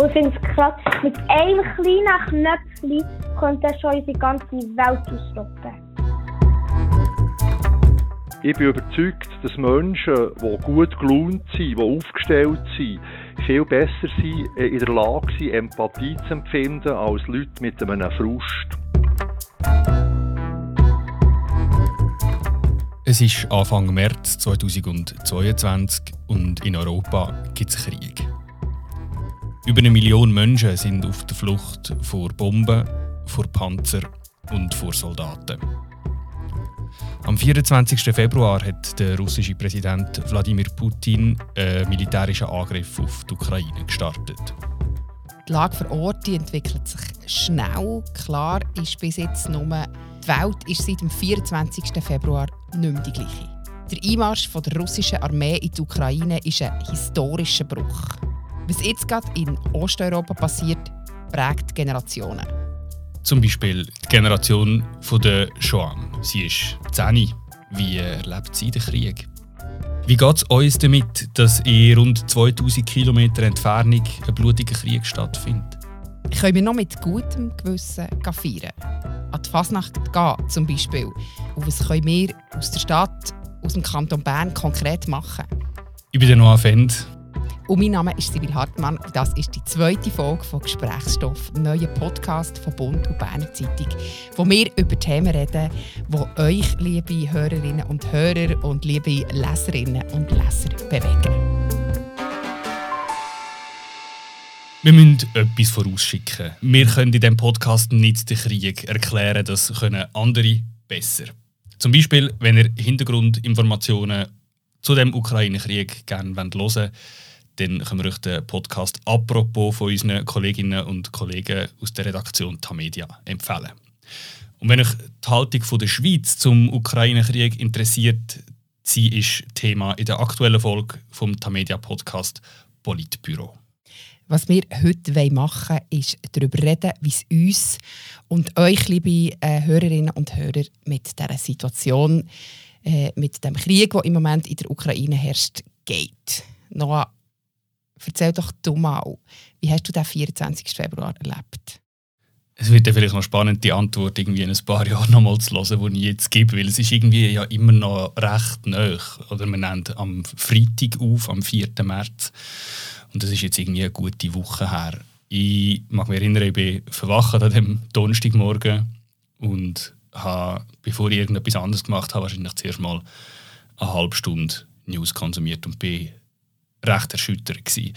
Und ich finde es krass, mit einem kleinen Knöpfchen könnte er schon unsere ganze Welt ausstoppen. Ich bin überzeugt, dass Menschen, die gut gelaunt sind, die aufgestellt sind, viel besser sind, äh, in der Lage sind, Empathie zu empfinden, als Leute mit einem Frust. Es ist Anfang März 2022 und in Europa gibt es Krieg. Über eine Million Menschen sind auf der Flucht vor Bomben, vor Panzer und vor Soldaten. Am 24. Februar hat der russische Präsident Wladimir Putin einen militärischen Angriff auf die Ukraine gestartet. Die Lage vor Ort entwickelt sich schnell. Klar ist bis jetzt nur, die Welt ist seit dem 24. Februar nicht mehr die gleiche. Der Einmarsch der russischen Armee in die Ukraine ist ein historischer Bruch. Was jetzt gerade in Osteuropa passiert, prägt Generationen. Zum Beispiel die Generation der Joan. Sie ist 10. Wie erlebt sie den Krieg? Wie geht es uns damit, dass in rund 2000 Kilometer Entfernung ein blutiger Krieg stattfindet? Können wir noch mit gutem Gewissen feiern? An die Fasnacht gehen zum Beispiel. Und was können wir aus der Stadt, aus dem Kanton Bern konkret machen? Ich bin der Noah Fend. Und mein Name ist Sibyl Hartmann das ist die zweite Folge von Gesprächsstoff, einem neuen Podcast von Bund und Berner Zeitung, wo wir über Themen reden, die euch, liebe Hörerinnen und Hörer und liebe Leserinnen und Leser bewegen. Wir müssen etwas vorausschicken. Wir können in diesem Podcast nicht den Krieg erklären, das können andere besser. Zum Beispiel, wenn ihr Hintergrundinformationen zu dem Ukraine-Krieg gerne hören wollt, dann können wir euch den Podcast apropos von unseren Kolleginnen und Kollegen aus der Redaktion Tamedia empfehlen. Und wenn euch die Haltung der Schweiz zum Ukraine-Krieg interessiert, sie ist Thema in der aktuellen Folge vom Tamedia Podcast Politbüro. Was wir heute machen wollen, ist darüber reden, wie es uns und euch, liebe äh, Hörerinnen und Hörer, mit dieser Situation, äh, mit dem Krieg, der im Moment in der Ukraine herrscht, geht. Noah, Erzähl doch du mal, wie hast du den 24. Februar erlebt? Es wird ja vielleicht noch spannend, die Antwort irgendwie in ein paar Jahren nochmal zu hören, die ich jetzt gebe, weil es ist irgendwie ja immer noch recht nah. Oder man nennt am Freitag auf, am 4. März. Und das ist jetzt irgendwie eine gute Woche her. Ich mag mich erinnern, ich bin verwacht an dem Donnerstagmorgen und habe, bevor ich irgendetwas anderes gemacht habe, wahrscheinlich zuerst mal eine halbe Stunde News konsumiert und bin recht erschüttert. Gewesen.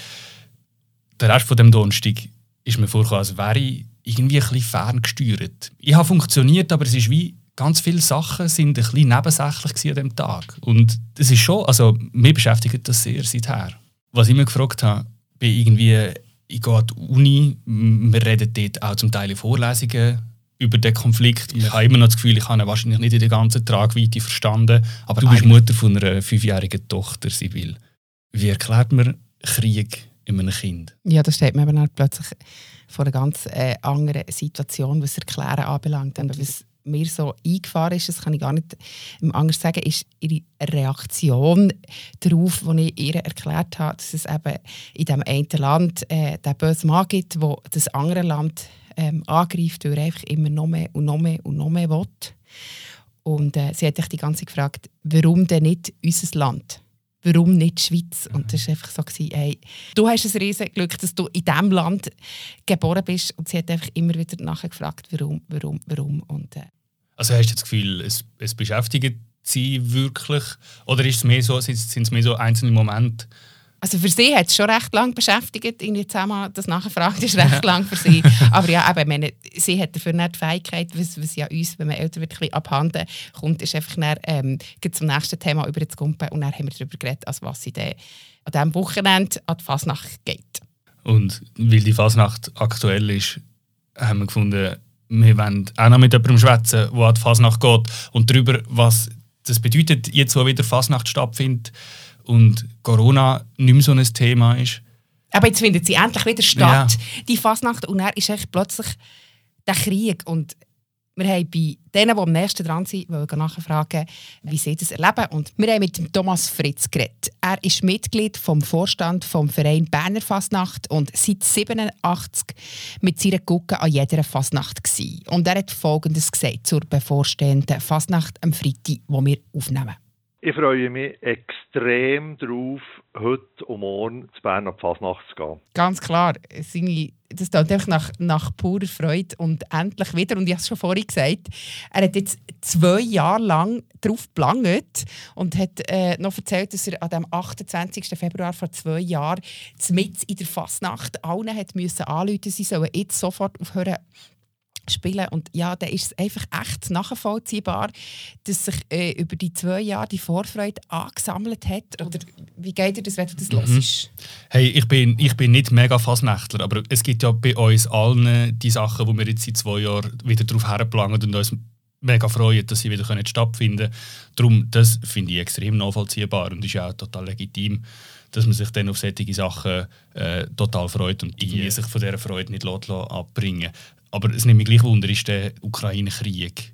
Der Rest von dem Donnerstag ist mir vorgekommen, als wäre ich irgendwie ein bisschen ferngesteuert. Ich habe funktioniert, aber es ist wie ganz viele Sachen sind ein bisschen nebensächlich an diesem Tag. Und das ist schon, also mich beschäftigt das sehr seither. Was ich mir gefragt habe, bin irgendwie, ich gehe an die Uni, wir reden dort auch zum Teil in Vorlesungen über den Konflikt. Ich habe immer noch das Gefühl, ich habe ihn wahrscheinlich nicht in der ganzen Tragweite verstanden. Aber du bist Mutter von einer fünfjährigen Tochter, Sibyl. Wie erklärt man Krieg in einem Kind? Ja, da steht man eben plötzlich vor einer ganz äh, anderen Situation, was Erklären anbelangt. Und was mir so eingefahren ist, das kann ich gar nicht anders sagen, ist ihre Reaktion darauf, die ich ihr erklärt habe, dass es eben in dem einen Land äh, den bösen Mann gibt, der das andere Land ähm, angreift, weil er einfach immer noch mehr und noch mehr und noch mehr will. Und äh, sie hat sich die ganze Zeit gefragt, warum denn nicht unser Land? Warum nicht die Schweiz? Und das war einfach so, hey, du hast ein riesiges Glück, dass du in diesem Land geboren bist. Und sie hat einfach immer wieder nachgefragt, warum, warum, warum. Und, äh. Also hast du das Gefühl, es, es beschäftigt sie wirklich? Oder ist es mehr so, sind es mehr so einzelne Momente, also für sie hat es schon recht lange beschäftigt, irgendwie zusammen das nachgefragt ist recht lang für sie. Aber ja, eben, meine, sie hat dafür nicht die Fähigkeit, was, was ja uns, wenn man älter wird, ein abhanden kommt, ist einfach dann, ähm, zum nächsten Thema über zu kumpen und dann haben wir darüber geredet, also was sie an diesem Wochenende an die Fasnacht geht. Und weil die Fasnacht aktuell ist, haben wir gefunden, wir wollen auch noch mit jemandem schwätzen, der an die Fasnacht geht und darüber, was das bedeutet, jetzt wo wieder Fasnacht stattfindet und Corona nicht mehr so ein Thema ist. Aber jetzt findet sie endlich wieder statt, ja. die Fasnacht. Und dann ist plötzlich der Krieg. Und Wir haben bei denen, die am nächsten dran sind, nachfragen, wie sie das erleben. Und wir haben mit Thomas Fritz geredet. Er ist Mitglied vom Vorstand vom Verein Berner Fasnacht und seit 87 mit seiner Gucke an jeder Fasnacht gewesen. Und er hat Folgendes gesagt zur bevorstehenden Fasnacht am Freitag, die wir aufnehmen. Ich freue mich extrem darauf, heute und morgen zu Bern auf Fasnacht zu gehen. Ganz klar. Das tut einfach nach, nach purer Freude und endlich wieder. Und ich habe es schon vorhin gesagt, er hat jetzt zwei Jahre lang darauf gelangt und hat äh, noch erzählt, dass er an dem 28. Februar vor zwei Jahren mit in der Fasnacht allen hat müssen anrufen, sie sollen jetzt sofort aufhören spielen. Und ja, da ist es einfach echt nachvollziehbar, dass sich äh, über die zwei Jahre die Vorfreude angesammelt hat. Oder wie geht dir das, wenn du das mhm. hörst? Hey, ich bin, ich bin nicht mega Fasnächtler, aber es gibt ja bei uns allen die Sachen, wo wir jetzt seit zwei Jahren wieder darauf herplanen und uns mega freuen, dass sie wieder können stattfinden können. Darum, das finde ich extrem nachvollziehbar und ist auch total legitim, dass man sich dann auf solche Sachen äh, total freut und yeah. sich von dieser Freude nicht abbringen lässt. Aber es nimmt mich gleich Wunder, ist der Ukraine-Krieg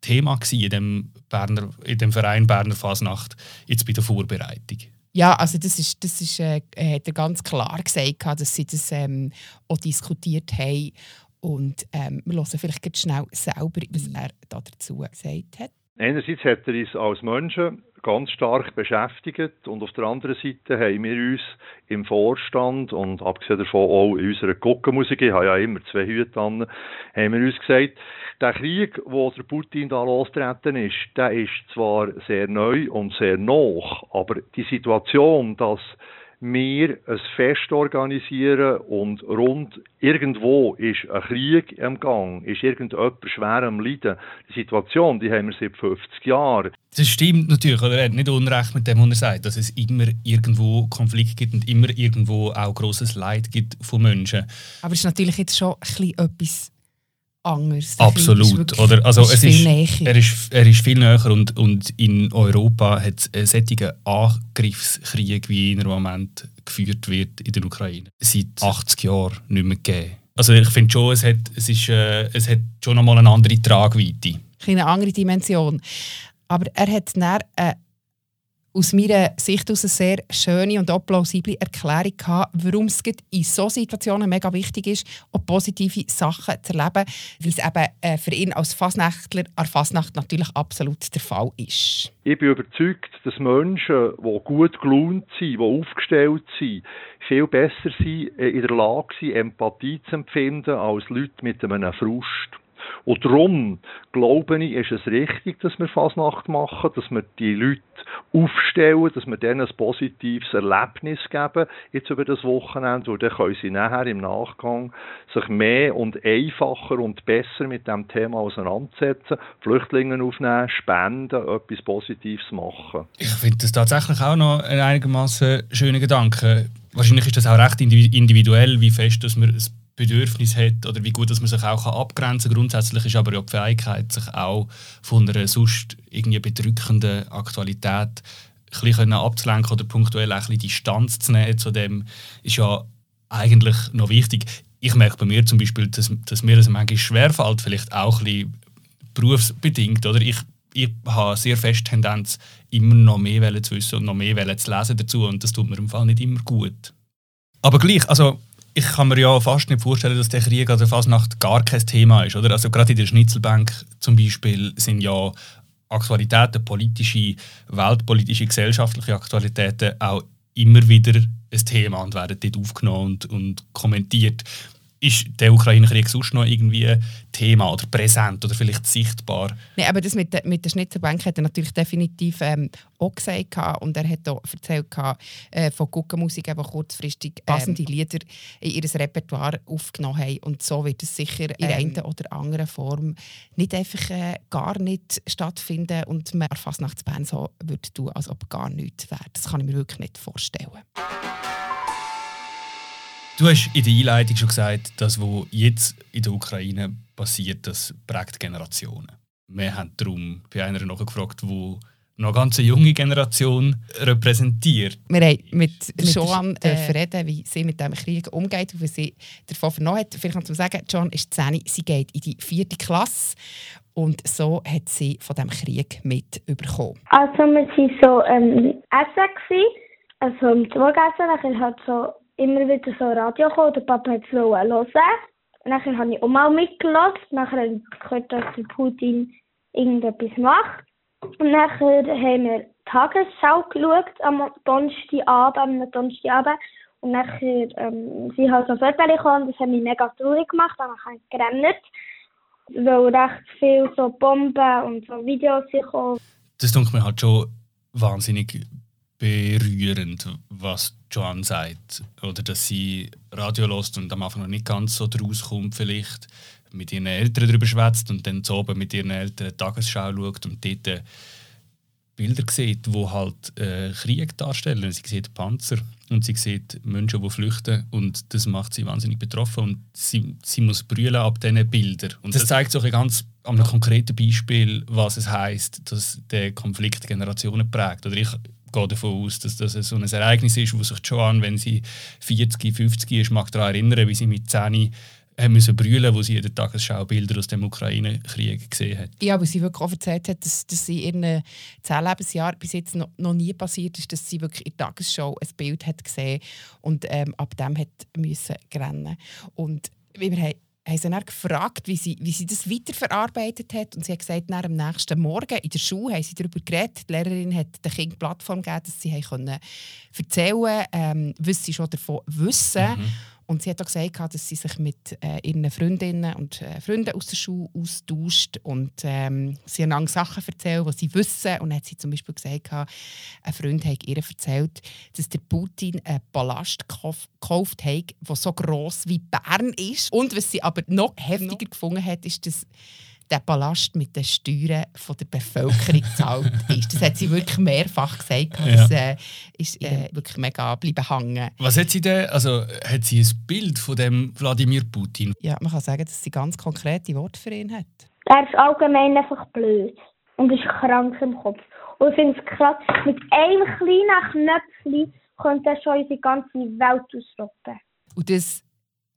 Thema in dem, Berner, in dem Verein Berner Fasnacht jetzt bei der Vorbereitung? Ja, also das ist, das ist, äh, hat er ganz klar gesagt, dass sie das ähm, auch diskutiert haben. Und ähm, wir hören vielleicht schnell selber, was er dazu gesagt hat. Einerseits hat er uns als Menschen ganz stark beschäftigt. Und auf der anderen Seite haben wir uns im Vorstand und abgesehen davon auch in unserer Guckenmusik, ich habe ja immer zwei Hüte an, haben wir uns gesagt, der Krieg, wo der Putin da lostreten ist, der ist zwar sehr neu und sehr noch, aber die Situation, dass wir ein Fest organisieren und rund irgendwo ist ein Krieg im Gang, ist irgendjemand schwer am Leiden. Die Situation, die haben wir seit 50 Jahren. Das stimmt natürlich, oder? Er hat nicht Unrecht mit dem, was er sagt, dass es immer irgendwo Konflikt gibt und immer irgendwo auch großes Leid gibt von Menschen. Aber es ist natürlich jetzt schon ein bisschen etwas anders. Absolut. Oder? Also es ist, er, ist, er ist viel näher und, und in Europa hat es einen solchen Angriffskrieg, wie er im Moment geführt wird in der Ukraine, seit 80 Jahren nicht mehr gegeben. Also ich finde schon, es hat, es, ist, äh, es hat schon einmal eine andere Tragweite. Eine andere Dimension. Aber er hat dann eine aus meiner Sicht aus eine sehr schöne und auch plausible Erklärung gehabt, warum es in solchen Situationen mega wichtig ist, auch positive Sachen zu erleben, weil es eben äh, für ihn als Fasnächtler an Fasnacht natürlich absolut der Fall ist. Ich bin überzeugt, dass Menschen, die gut gelaunt sind, die aufgestellt sind, viel besser sind, äh, in der Lage sind, Empathie zu empfinden als Leute mit einem Frust. Und darum, glaube ich, ist es richtig, dass wir Fasnacht machen, dass wir die Leute aufstellen, dass wir denen ein positives Erlebnis geben, jetzt über das Wochenende, und dann können sie nachher im Nachgang sich mehr und einfacher und besser mit dem Thema auseinandersetzen, Flüchtlinge aufnehmen, spenden, etwas Positives machen. Ich finde das tatsächlich auch noch ein einigermaßen schöner Gedanke. Wahrscheinlich ist das auch recht individuell, wie fest dass man Bedürfnis hat oder wie gut dass man sich auch abgrenzen kann. Grundsätzlich ist aber ja die Fähigkeit, sich auch von einer sonst irgendwie bedrückenden Aktualität ein bisschen abzulenken oder punktuell ein bisschen Distanz zu nehmen zu dem, ist ja eigentlich noch wichtig. Ich merke bei mir zum Beispiel, dass, dass mir das manchmal schwerfällt, vielleicht auch ein bisschen berufsbedingt. Oder? Ich, ich habe sehr fest Tendenz, immer noch mehr zu wissen und noch mehr zu lesen dazu und das tut mir im Fall nicht immer gut. Aber gleich, also ich kann mir ja fast nicht vorstellen, dass der Krieg an der Fasnacht gar kein Thema ist. Oder? Also gerade in der Schnitzelbank zum Beispiel sind ja Aktualitäten, politische, weltpolitische, gesellschaftliche Aktualitäten auch immer wieder ein Thema und werden dort aufgenommen und, und kommentiert ist der Ukraine-Krieg sonst noch irgendwie Thema oder präsent oder vielleicht sichtbar? Nein, aber das mit, der, mit der Schnitzelbank hat er natürlich definitiv ähm, auch gesagt. Und er hat auch erzählt äh, von Guckenmusik, die kurzfristig ähm, passende Lieder in ihr Repertoire aufgenommen haben. Und so wird es sicher in ähm, einer oder anderen Form nicht einfach äh, gar nicht stattfinden und man fast nachts Bern so würde tun, als ob gar nichts wäre. Das kann ich mir wirklich nicht vorstellen. Du hast in der Einleitung schon gesagt, dass was jetzt in der Ukraine passiert, das prägt Generationen. Wir haben darum bei einer nachgefragt, wo noch eine ganz junge Generation repräsentiert. Wir haben mit, mit Joan äh, reden, wie sie mit diesem Krieg umgeht und wie sie davon vernommen hat. Vielleicht noch zu sagen, Joan ist 10, sie geht in die vierte Klasse und so hat sie von diesem Krieg mitbekommen. Also wir waren so ähm, essen, also im Mittagessen, dann hat so immer wieder so Radio gekommen, der Papa hat es hören. Dann habe ich auch mal mitgelassen, nachher habe ich gehört, dass der Putin irgendetwas macht. Und nachher haben wir die Tagesschau geschaut am Donnerstagabend, am Donnerstagabend. Und nachher ähm, sie halt so Fotos gekommen, das hat mich mega traurig gemacht, dann habe ich gerannt, weil recht viel so Bomben und so Videos gekommen. Das denke mir halt schon wahnsinnig berührend, was Joan sagt. Oder dass sie Radio lost und am Anfang noch nicht ganz so draus kommt, vielleicht mit ihren Eltern darüber schwätzt und dann zu oben mit ihren Eltern Tagesschau schaut und dort äh, Bilder sieht, die halt äh, Krieg darstellen. Sie sieht Panzer und sie sieht Menschen, die flüchten und das macht sie wahnsinnig betroffen und sie, sie muss brüllen ab diesen Bildern. Und das zeigt so ein ganz an einem konkreten Beispiel, was es heißt, dass der Konflikt Generationen prägt. Oder ich gehe davon aus, dass das so ein Ereignis ist, wo sich Joan, wenn sie 40, 50 ist, mag daran erinnern, wie sie mit 10 haben müssen brüllen, wo sie in der Tagesschau Bilder aus dem Ukraine-Krieg gesehen hat. Ja, aber sie wirklich auch erzählt hat, dass, dass sie in ihren zehn Lebensjahren bis jetzt noch, noch nie passiert ist, dass sie wirklich in der Tagesschau ein Bild hat gesehen und ähm, ab dem hat müssen rennen. Und wir haben haben sie dann gefragt, wie sie, wie sie das weiterverarbeitet hat. Und sie hat gesagt, nach am nächsten Morgen in der Schule haben sie darüber geredet. Die Lehrerin hat den Kindern Plattform gegeben, dass sie erzählen konnten, ähm, was sie schon davon wissen. Mhm. Und sie hat auch gesagt, dass sie sich mit äh, ihren Freundinnen und äh, Freunden aus der Schule austauscht und ähm, sie einander Sachen erzählt, die sie wissen. Und dann hat sie zum Beispiel gesagt, ein Freund hat ihr erzählt, dass der Putin einen Ballast gekauft hat, der so gross wie Bern ist. Und was sie aber noch heftiger gefunden hat, ist, dass der Ballast mit den Steuern von der Bevölkerung zahlt ist. Das hat sie wirklich mehrfach gesagt. Das äh, ist äh, wirklich mega bleiben hängen. Was hat sie denn, also hat sie ein Bild von dem Wladimir Putin? Ja, man kann sagen, dass sie ganz konkrete Worte für ihn hat. Er ist allgemein einfach blöd und ist krank im Kopf. Und ich finde es krass, mit einem kleinen Knöpfchen könnte er schon unsere ganze Welt ausrotten. Und das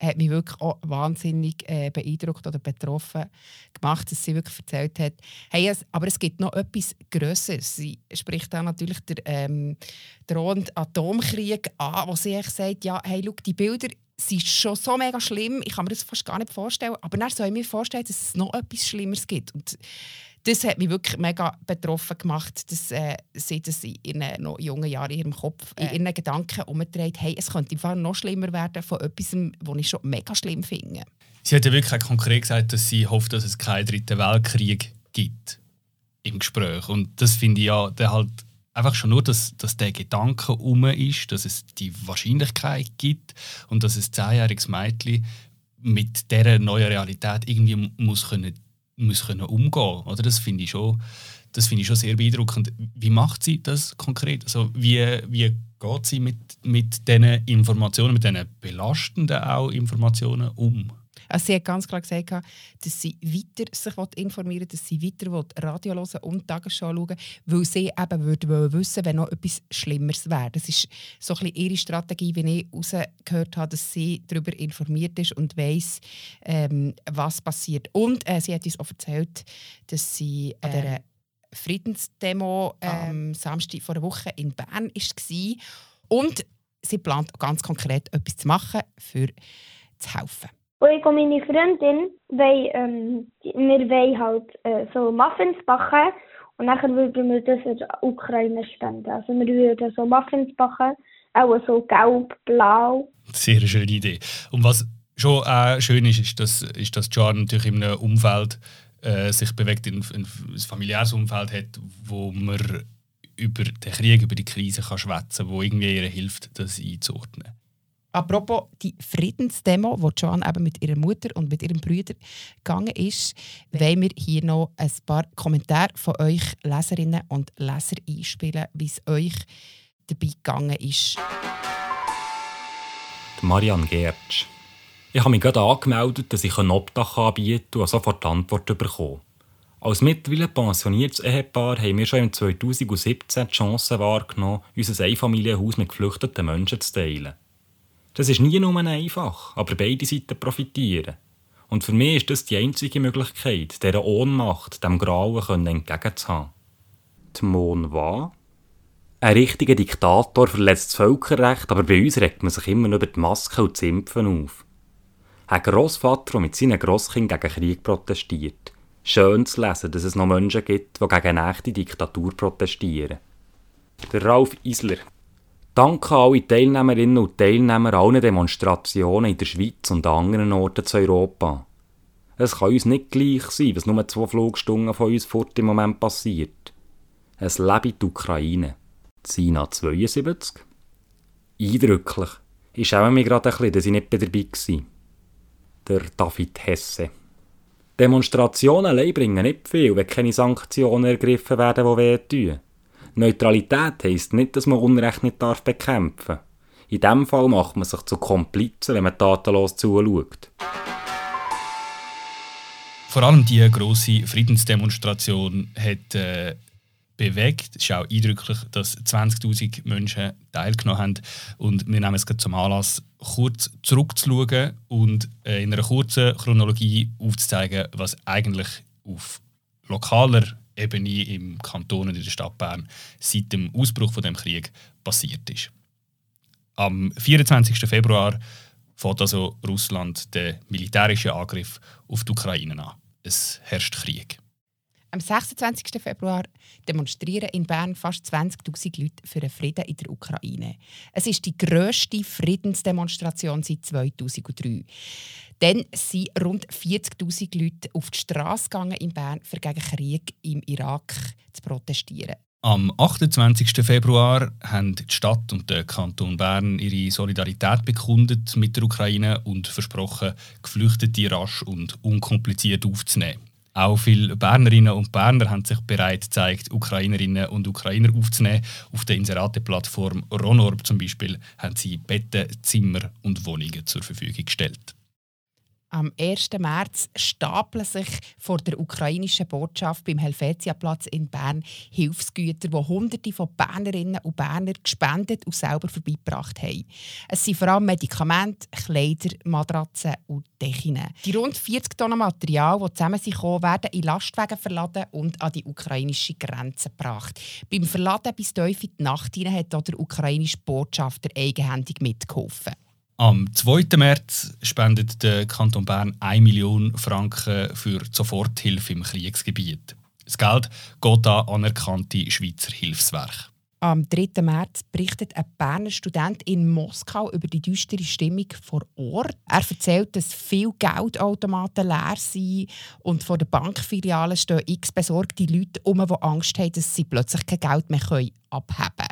hat mich wirklich auch wahnsinnig äh, beeindruckt oder betroffen gemacht, dass sie wirklich erzählt hat, hey, es, aber es gibt noch etwas Größeres. Sie spricht da natürlich der ähm, drohende Atomkrieg an, wo sie sagt, ja, hey, schau, die Bilder sind schon so mega schlimm, ich kann mir das fast gar nicht vorstellen, aber dann soll ich mir vorstellen, dass es noch etwas Schlimmeres gibt. Und das hat mich wirklich mega betroffen gemacht, dass äh, sie das in ihren noch jungen Jahren in ihrem Kopf, in ihren Gedanken umgedreht hey, es könnte im noch schlimmer werden von etwas, was ich schon mega schlimm finde. Sie hat ja wirklich konkret gesagt, dass sie hofft, dass es keinen dritten Weltkrieg gibt im Gespräch. Und das finde ich ja der halt einfach schon nur, dass, dass der Gedanke um ist, dass es die Wahrscheinlichkeit gibt und dass ein zehnjähriges Mädchen mit dieser neuen Realität irgendwie muss können muss können umgehen oder Das finde ich, schon, find ich schon sehr beeindruckend. Wie macht sie das konkret? Also wie, wie geht sie mit, mit diesen Informationen, mit diesen belastenden auch Informationen um? Also sie hat ganz klar gesagt, dass sie weiter sich informieren will, dass sie weiter Radio hören und Tagesschau schauen weil sie eben würde wissen wenn noch etwas Schlimmeres wäre. Das ist so ein bisschen ihre Strategie, wie ich herausgehört habe, dass sie darüber informiert ist und weiss, ähm, was passiert. Und äh, sie hat uns auch erzählt, dass sie äh, an dieser Friedensdemo ähm, Samstag vor einer Woche in Bern war. Und sie plant ganz konkret etwas zu machen, für zu helfen. Und ich und meine Freundin, wollen, ähm, wir wollen halt äh, so Muffins backen und dann würden wir das in der Ukraine spenden. Also wir würden so Muffins backen, auch so gelb, blau. Sehr schöne Idee. Und was schon äh, schön ist, ist, dass, ist, dass Jan natürlich in einem Umfeld äh, sich bewegt, in, in ein familiäres Umfeld hat, wo man über den Krieg, über die Krise kann schwätzen kann, wo irgendwie ihr hilft, das einzuordnen. Apropos die Friedensdemo, wo Joan eben mit ihrer Mutter und mit ihrem Bruder gegangen ist, wollen wir hier noch ein paar Kommentare von euch Leserinnen und Leser einspielen, wie es euch dabei gegangen ist. Marianne Gertsch. Ich habe mich gerade angemeldet, dass ich ein Obdach anbieten und sofort die Antwort bekommen. Als mittlerweile pensioniertes Ehepaar haben wir schon im 2017 die Chance wahrgenommen, unser Einfamilienhaus mit geflüchteten Menschen zu teilen. Das ist nie nur einfach, aber beide Seiten profitieren. Und für mich ist das die einzige Möglichkeit, dieser Ohnmacht, dem Grauen entgegenzuhaben. Die Monwa? Ein richtiger Diktator verletzt das Völkerrecht, aber bei uns regt man sich immer über die Maske und das Impfen auf. Ein Grossvater, der mit seinen Grosskindern gegen Krieg protestiert. Schön zu lesen, dass es noch Menschen gibt, die gegen eine echte Diktatur protestieren. Der Ralf Isler. Danke an alle Teilnehmerinnen und Teilnehmer allen Demonstrationen in der Schweiz und an anderen Orten zu Europa. Es kann uns nicht gleich sein, was nur zwei Flugstunden von uns fort im Moment passiert. Es lebe die Ukraine. Sina 72. Eindrücklich. Ich schaue mich gerade ein bisschen, dass ich nicht dabei war. Der David Hesse. Demonstrationen allein bringen nicht viel, wenn keine Sanktionen ergriffen werden, die wehtun. Neutralität heisst nicht, dass man Unrecht nicht darf bekämpfen In diesem Fall macht man sich zu Komplizen, wenn man tatenlos zuschaut. Vor allem die große Friedensdemonstration hat äh, bewegt. Es ist auch eindrücklich, dass 20.000 Menschen teilgenommen haben. Und wir nehmen es zum Anlass, kurz zurückzuschauen und äh, in einer kurzen Chronologie aufzuzeigen, was eigentlich auf lokaler Ebene im Kanton und in der Stadt Bern seit dem Ausbruch von dem Krieg passiert ist. Am 24. Februar fängt also Russland den militärischen Angriff auf die Ukraine an. Es herrscht Krieg. Am 26. Februar demonstrieren in Bern fast 20.000 Leute für den Frieden in der Ukraine. Es ist die grösste Friedensdemonstration seit 2003. Dann sind rund 40.000 Leute auf die Straße gegangen in Bern, um gegen Krieg im Irak zu protestieren. Am 28. Februar haben die Stadt und der Kanton Bern ihre Solidarität bekundet mit der Ukraine und versprochen, Geflüchtete rasch und unkompliziert aufzunehmen. Auch viele Bernerinnen und Berner haben sich bereit gezeigt, Ukrainerinnen und Ukrainer aufzunehmen. Auf der Inserate-Plattform Ronorb zum Beispiel haben sie Betten, Zimmer und Wohnungen zur Verfügung gestellt. Am 1. März stapeln sich vor der ukrainischen Botschaft beim Helvetiaplatz in Bern Hilfsgüter, die Hunderte von Bernerinnen und Bernern gespendet und selber vorbeigebracht haben. Es sind vor allem Medikamente, Kleider, Matratzen und Decken. Die rund 40 Tonnen Material, die zusammen sind, werden in Lastwagen verladen und an die ukrainische Grenze gebracht. Beim Verladen bis tief in die Nacht hinein hat auch der ukrainische Botschafter eigenhändig mitgeholfen. Am 2. März spendet der Kanton Bern 1 Million Franken für Soforthilfe im Kriegsgebiet. Das Geld geht an anerkannte Schweizer Hilfswerke. Am 3. März berichtet ein Berner Student in Moskau über die düstere Stimmung vor Ort. Er erzählt, dass viele Geldautomaten leer sind und vor den Bankfilialen stehen x besorgte Leute um, die Angst haben, dass sie plötzlich kein Geld mehr abheben können.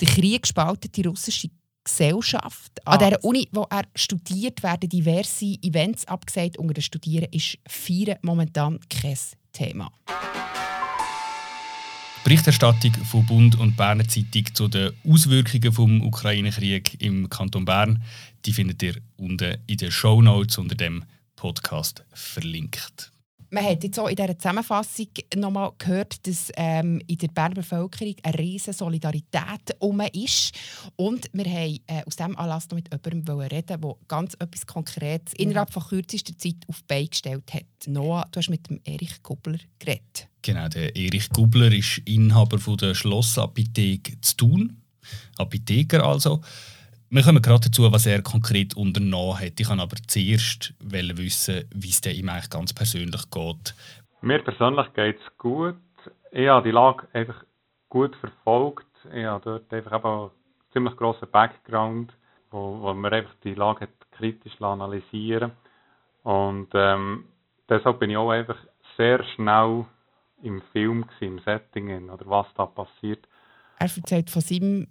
Der Krieg spaltet die russische Gesellschaft. Ah. An der Uni, wo er studiert, werden diverse Events abgesagt. Unter den Studierenden ist Feiern momentan kein Thema. Berichterstattung von Bund und Berner Zeitung zu den Auswirkungen des Ukraine-Kriegs im Kanton Bern, die findet ihr unten in den Show Notes unter dem Podcast verlinkt. Man hat jetzt auch in dieser Zusammenfassung nochmal gehört, dass ähm, in der Berner Bevölkerung eine riesige Solidarität um ist. Und wir haben äh, aus diesem Anlass noch mit jemandem reden, der ganz etwas Konkretes innerhalb von kürzester Zeit auf die Beine gestellt hat. Noah, du hast mit dem Erich Gubler geredet. Genau, der Erich Gubler ist Inhaber von der Schlossapotheke zu Thun. Apotheker also. Wir kommen gerade dazu, was er konkret unternommen hat. Ich kann aber zuerst wissen, wie es ihm eigentlich ganz persönlich geht. Mir persönlich geht es gut. Ich habe die Lage einfach gut verfolgt. Ich habe dort einfach einen ziemlich grossen Background, wo, wo man einfach die Lage kritisch analysieren Und ähm, deshalb bin ich auch einfach sehr schnell im Film, im Setting, oder was da passiert. Er erzählt von seinem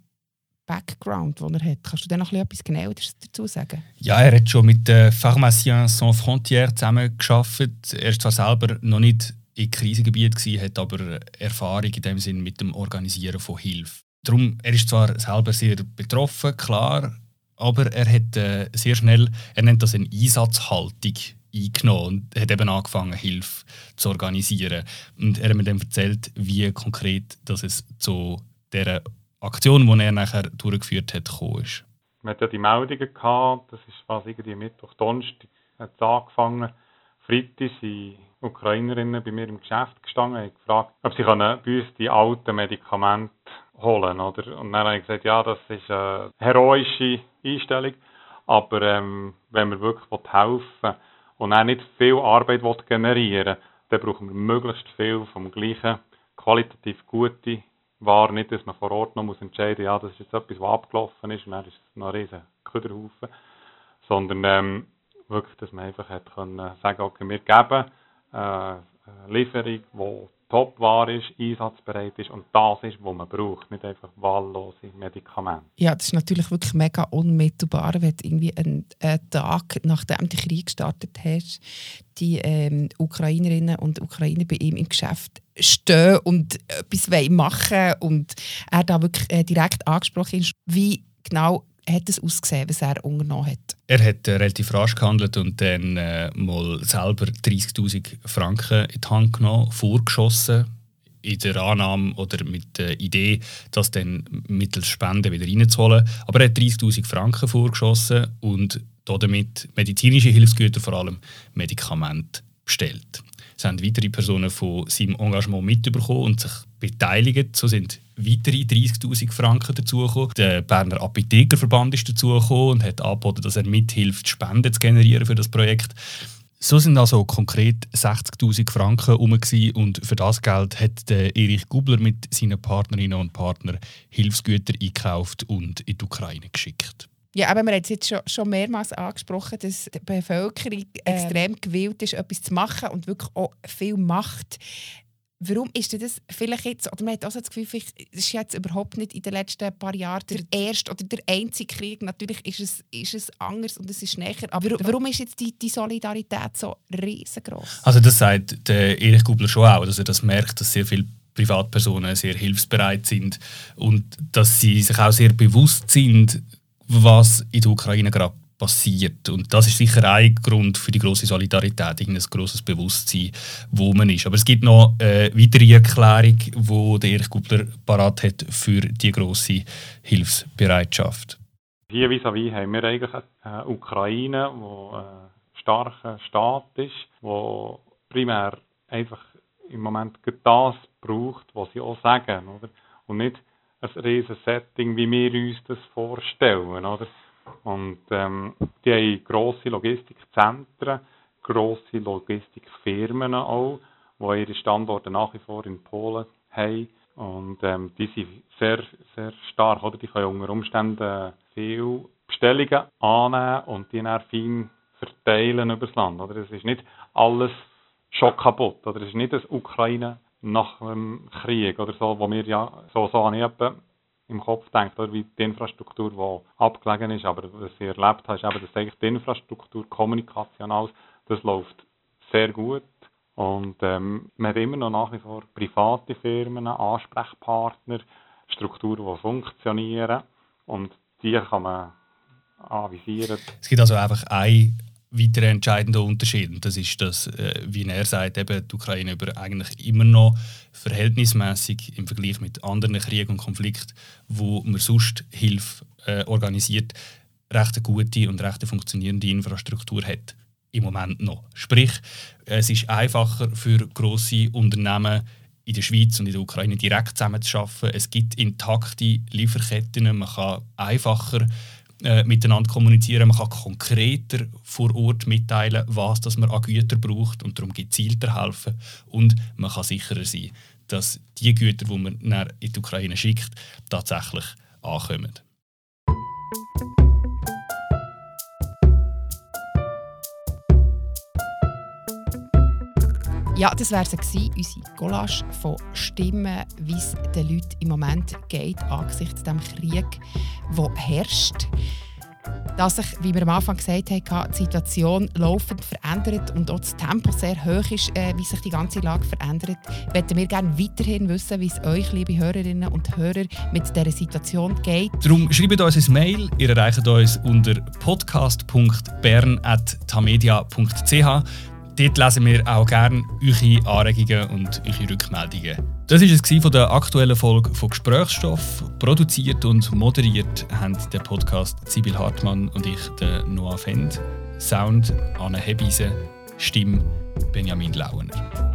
Background, den er hat. Kannst du da noch etwas Genaueres dazu sagen? Ja, er hat schon mit den Pharmaciens Sans Frontières zusammengearbeitet. Er war zwar selber noch nicht im Krisengebiet, hat aber Erfahrung in dem Sinn mit dem Organisieren von Hilfe. Darum, er ist zwar selber sehr betroffen, klar, aber er hat äh, sehr schnell, er nennt das eine Einsatzhaltung eingenommen und hat eben angefangen, Hilfe zu organisieren. Und er hat mir dann erzählt, wie konkret dass es zu dieser Aktion, die er nachher durchgeführt hat, gekommen ist. Wir hatten ja die Meldungen gehabt, das ist fast irgendwie Mittwoch, Donnerstag hat es angefangen. Freitag sind Ukrainerinnen bei mir im Geschäft gestanden und gefragt, ob sie können bei uns die alten Medikamente holen oder? Und dann habe ich gesagt, ja, das ist eine heroische Einstellung, aber ähm, wenn wir wirklich helfen und auch nicht viel Arbeit generieren dann brauchen wir möglichst viel vom gleichen qualitativ gute Ware, nicht, dass man vor Ort noch muss entscheiden muss, ja, das ist jetzt etwas, was abgelaufen ist und dann ist es noch ein riesen Köderhaufen, sondern ähm, wirklich, dass man einfach hat können sagen, okay, wir geben äh, eine Lieferung, die Topware ist, einsatzbereit ist und das ist, was man braucht, nicht einfach wahllose Medikamente. Ja, das ist natürlich wirklich mega unmittelbar, wenn du irgendwie einen, einen Tag, nachdem du Krieg gestartet hast, die ähm, Ukrainerinnen und Ukrainer bei ihm im Geschäft stehen und etwas machen und er da wirklich äh, direkt angesprochen ist, wie genau hat es ausgesehen, was er unternommen hat? Er hat äh, relativ rasch gehandelt und dann äh, mal selber 30'000 Franken in die Hand genommen, vorgeschossen, in der Annahme oder mit der Idee, das dann mittels Spenden wieder reinzuholen. Aber er hat 30'000 Franken vorgeschossen und damit medizinische Hilfsgüter, vor allem Medikamente, bestellt. Es haben weitere Personen von seinem Engagement mitbekommen und sich beteiligt. So sind weitere 30'000 Franken dazugekommen. Der Berner Apothekerverband ist dazugekommen und hat angeboten, dass er mithilft, Spenden zu generieren für das Projekt. So sind also konkret 60.000 Franken herum und für das Geld hat der Erich Gubler mit seinen Partnerinnen und Partnern Hilfsgüter eingekauft und in die Ukraine geschickt. Ja, aber wir haben es jetzt schon, schon mehrmals angesprochen, dass die Bevölkerung äh, extrem gewillt ist, etwas zu machen und wirklich auch viel macht. Warum ist das vielleicht jetzt, oder man hat auch das Gefühl, es ist jetzt überhaupt nicht in den letzten paar Jahren der erste oder der einzige Krieg. Natürlich ist es, ist es anders und es ist näher. Aber warum ist jetzt die, die Solidarität so riesengroß? Also das sagt der Erich Gubler schon auch, dass er das merkt, dass sehr viele Privatpersonen sehr hilfsbereit sind und dass sie sich auch sehr bewusst sind, was in der Ukraine gerade passiert. Und das ist sicher ein Grund für die große Solidarität, ein grosses Bewusstsein, wo man ist. Aber es gibt noch eine weitere Erklärung, die der Erich Gubler parat hat für die große Hilfsbereitschaft. Hier vis-à-vis -vis haben wir eigentlich eine Ukraine, die ein starker Staat ist, wo primär einfach im Moment das braucht, was sie auch sagen, oder? Und nicht ein riesiges Setting, wie wir uns das vorstellen, oder? Und ähm, die haben grosse Logistikzentren, grosse Logistikfirmen auch, die ihre Standorte nach wie vor in Polen haben. Und ähm, die sind sehr, sehr stark, oder? Die können unter Umständen viele Bestellungen annehmen und die dann fein verteilen über das Land, oder? Es ist nicht alles schon kaputt, oder? Es ist nicht das Ukraine nach dem Krieg oder so, wo wir ja, so, so habe im Kopf denkt, oder wie die Infrastruktur, die abgelegen ist. Aber was ich erlebt habe, ist eben, dass eigentlich die Infrastruktur, Kommunikation, das läuft sehr gut. Und ähm, man hat immer noch nach wie vor private Firmen, Ansprechpartner, Strukturen, die funktionieren. Und die kann man anvisieren. Es gibt also einfach ein weiterer entscheidender Unterschied. Und das ist, dass, äh, wie er sagt, eben die Ukraine über eigentlich immer noch verhältnismäßig im Vergleich mit anderen Kriegen und Konflikten, wo man sonst Hilfe äh, organisiert, recht eine gute und recht funktionierende Infrastruktur hat. Im Moment noch. Sprich, es ist einfacher für grosse Unternehmen in der Schweiz und in der Ukraine direkt zusammenzuarbeiten. Es gibt intakte Lieferketten. Man kann einfacher äh, miteinander kommunizieren. Man kann konkreter vor Ort mitteilen, was das man an Gütern braucht und darum gezielter helfen. Und man kann sicherer sein, dass die Güter, die man in die Ukraine schickt, tatsächlich ankommen. Ja, das wäre sie unsere Collage von Stimmen, wie es den Leuten im Moment geht angesichts dem Krieg, der herrscht. dass sich, wie wir am Anfang gesagt haben, die Situation laufend verändert und auch das Tempo sehr hoch ist, äh, wie sich die ganze Lage verändert, möchten wir gerne weiterhin wissen, wie es euch, liebe Hörerinnen und Hörer, mit dieser Situation geht. Darum schreibt uns ein Mail. Ihr erreicht uns unter podcast.bern.tamedia.ch. Dort lesen wir auch gerne eure Anregungen und eure Rückmeldungen. Das war es von der aktuellen Folge von Gesprächsstoff. Produziert und moderiert haben den Podcast Sibyl Hartmann und ich, der Noah Fend. Sound Anne Hebise, Stimme Benjamin Lauener.